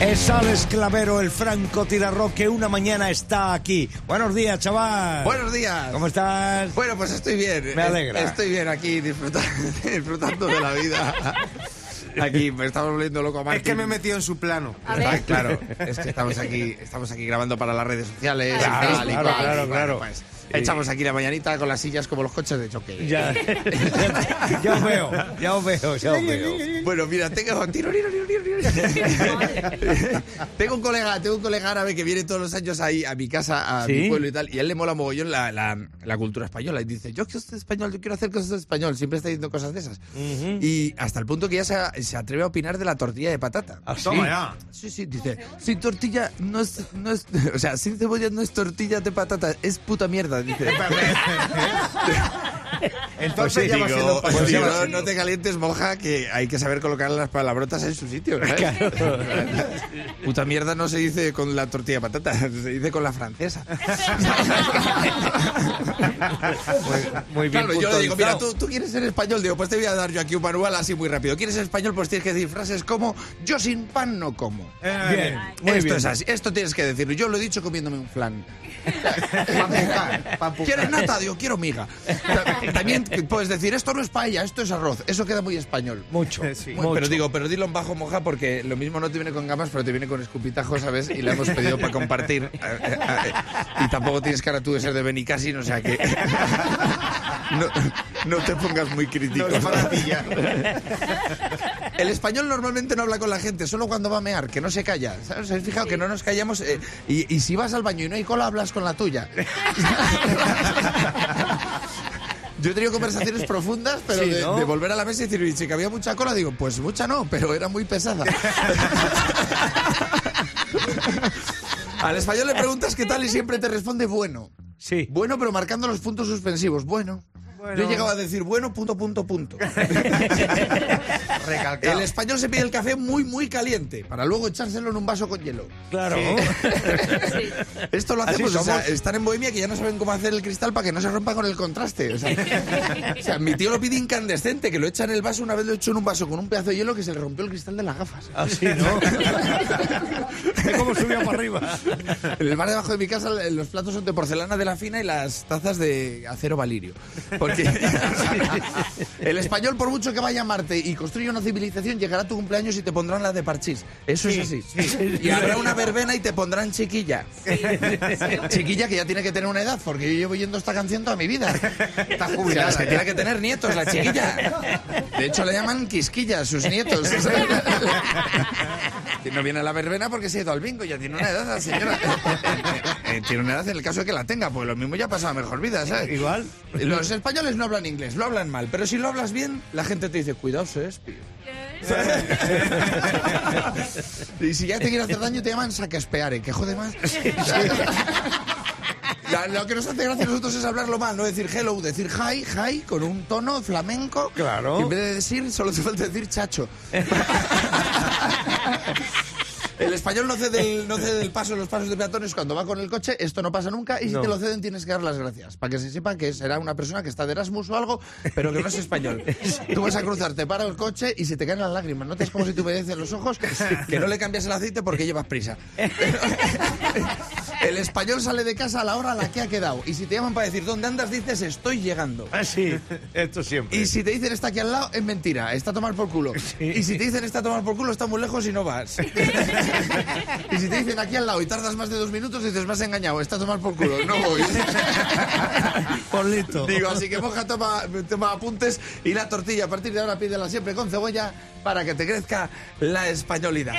Es Alex Clavero, el franco tirarro que una mañana está aquí. Buenos días, chaval. Buenos días. ¿Cómo estás? Bueno, pues estoy bien. Me alegra. Estoy bien aquí disfrutando, disfrutando de la vida. Aquí me estamos volviendo loco a Es que me he metido en su plano. Ah, claro, es que estamos aquí, estamos aquí grabando para las redes sociales. y Claro, tal, y claro, cual, claro, y claro. pues, echamos aquí la mañanita con las sillas como los coches de choque. Ya, ya os veo, ya os veo, ya os veo. Bueno, mira, tengo, tiro, tiro, tiro, tiro, tiro. tengo un colega, tengo un colega árabe que viene todos los años ahí a mi casa, a ¿Sí? mi pueblo y tal, y a él le mola mogollón la, la, la cultura española. Y dice, yo que soy español, yo quiero hacer cosas de español. Siempre está diciendo cosas de esas. Y hasta el punto que ya se, se atreve a opinar de la tortilla de patata. ¿Ah, sí? Toma ya. Sí, sí, dice, sin tortilla no es, no es, o sea, sin cebolla no es tortilla de patata, es puta mierda, dice. Entonces Pues sí, ya va digo, siendo un pues sí, paseo. no, no te calientes, monja, que hay que saber colocar las palabrotas en su sitio. ¿sabes? Puta mierda no se dice con la tortilla de patata, se dice con la francesa. Muy bien Claro, yo digo, mira, tú, tú quieres ser español, digo, pues te voy a dar yo aquí un manual así muy rápido. ¿Quieres ser español? Pues tienes que decir frases como, yo sin pan no como. Bien, muy esto bien. es así, esto tienes que decirlo. Yo lo he dicho comiéndome un flan. Pampucar, pampucar. ¿Quieres nata? Digo, quiero miga. Ta- También puedes decir, esto no es paella, esto es arroz. Eso queda muy español. Mucho, Sí. mucho. Pero digo, pero dilo en bajo moja porque lo mismo no te viene con gamas, pero te viene con escupitajo, ¿sabes? Y la hemos pedido para compartir. Eh, eh, eh, Y tampoco tienes cara tú de ser de Benicassin, o sea que. No, no te pongas muy crítico. No. El español normalmente no habla con la gente, solo cuando va a mear, que no se calla. ¿Sabes? ¿Os habéis fijado que no nos callamos? Eh, y, y si vas al baño y no hay cola, hablas con la tuya. Yo he tenido conversaciones profundas, pero Sí, de, ¿no? de volver a la mesa y decir, "Y si que había mucha cola, digo, pues mucha no, pero era muy pesada. Al español le preguntas qué tal y siempre te responde bueno. Sí. Bueno, pero marcando los puntos suspensivos. Bueno. Bueno. Yo he llegado a decir bueno, punto, punto, punto. Recalcado. El español se pide el café muy, muy caliente para luego echárselo en un vaso con hielo. Claro. Esto lo hacemos, o sea, están en Bohemia que ya no saben cómo hacer el cristal para que no se rompa con el contraste. O sea, o sea, mi tío lo pide incandescente, que lo echa en el vaso, una vez lo echó en un vaso con un pedazo de hielo que se le rompió el cristal de las gafas. Así, ¿no? ¿Ve cómo subió para arriba? En el bar debajo de mi casa los platos son de porcelana de la fina y las tazas de acero valirio. Porque el español, por mucho que vaya a Marte y construya una civilización, llegará a tu cumpleaños y te pondrán la de parchís. Eso es así. Y habrá una verbena y te pondrán chiquilla. Chiquilla que ya tiene que tener una edad, porque yo llevo oyendo esta canción toda mi vida. Está O sea, jubilada. es que ya. tiene que tener nietos, la chiquilla. De hecho, le llaman quisquilla a sus nietos. No viene a la verbena porque se ha ido al bingo, ya tiene una edad la señora. Eh, Tiene una edad en el caso de que la tenga, pues lo mismo ya ha pasado mejor vida, ¿sabes? Igual. Los españoles no hablan inglés, lo hablan mal, pero si lo hablas bien, la gente te dice, cuidado, Shakespeare. y si ya te quiere hacer daño, te llaman saquespeare, que jode más. La- lo que nos hace gracia a nosotros es hablarlo mal, no decir hello, decir hi, hi, con un tono flamenco. Claro. Y en vez de decir, solo te falta decir chacho. El español no cede el, no cede el paso en los pasos de peatones cuando va con el coche, esto no pasa nunca, y si No. te lo ceden tienes que dar las gracias, para que se sepa que será una persona que está de Erasmus o algo, pero que no es español. Tú vas a cruzar, te para el coche y se te caen las lágrimas, notas como si te humedecen los ojos, que no le cambias el aceite porque llevas prisa. El español sale de casa a la hora a la que ha quedado, y si te llaman para decir dónde andas, dices estoy llegando. Así. Esto siempre. Y si te dicen está aquí al lado, es mentira, está a tomar por culo. Y si te dicen está a tomar por culo, está muy lejos y no vas. y si te dicen aquí al lado y tardas más de dos minutos, dices, me has engañado, está a tomar por culo, no voy. Polito. Digo, así que moja, toma, toma apuntes y la tortilla, a partir de ahora pídela siempre con cebolla para que te crezca la españolidad.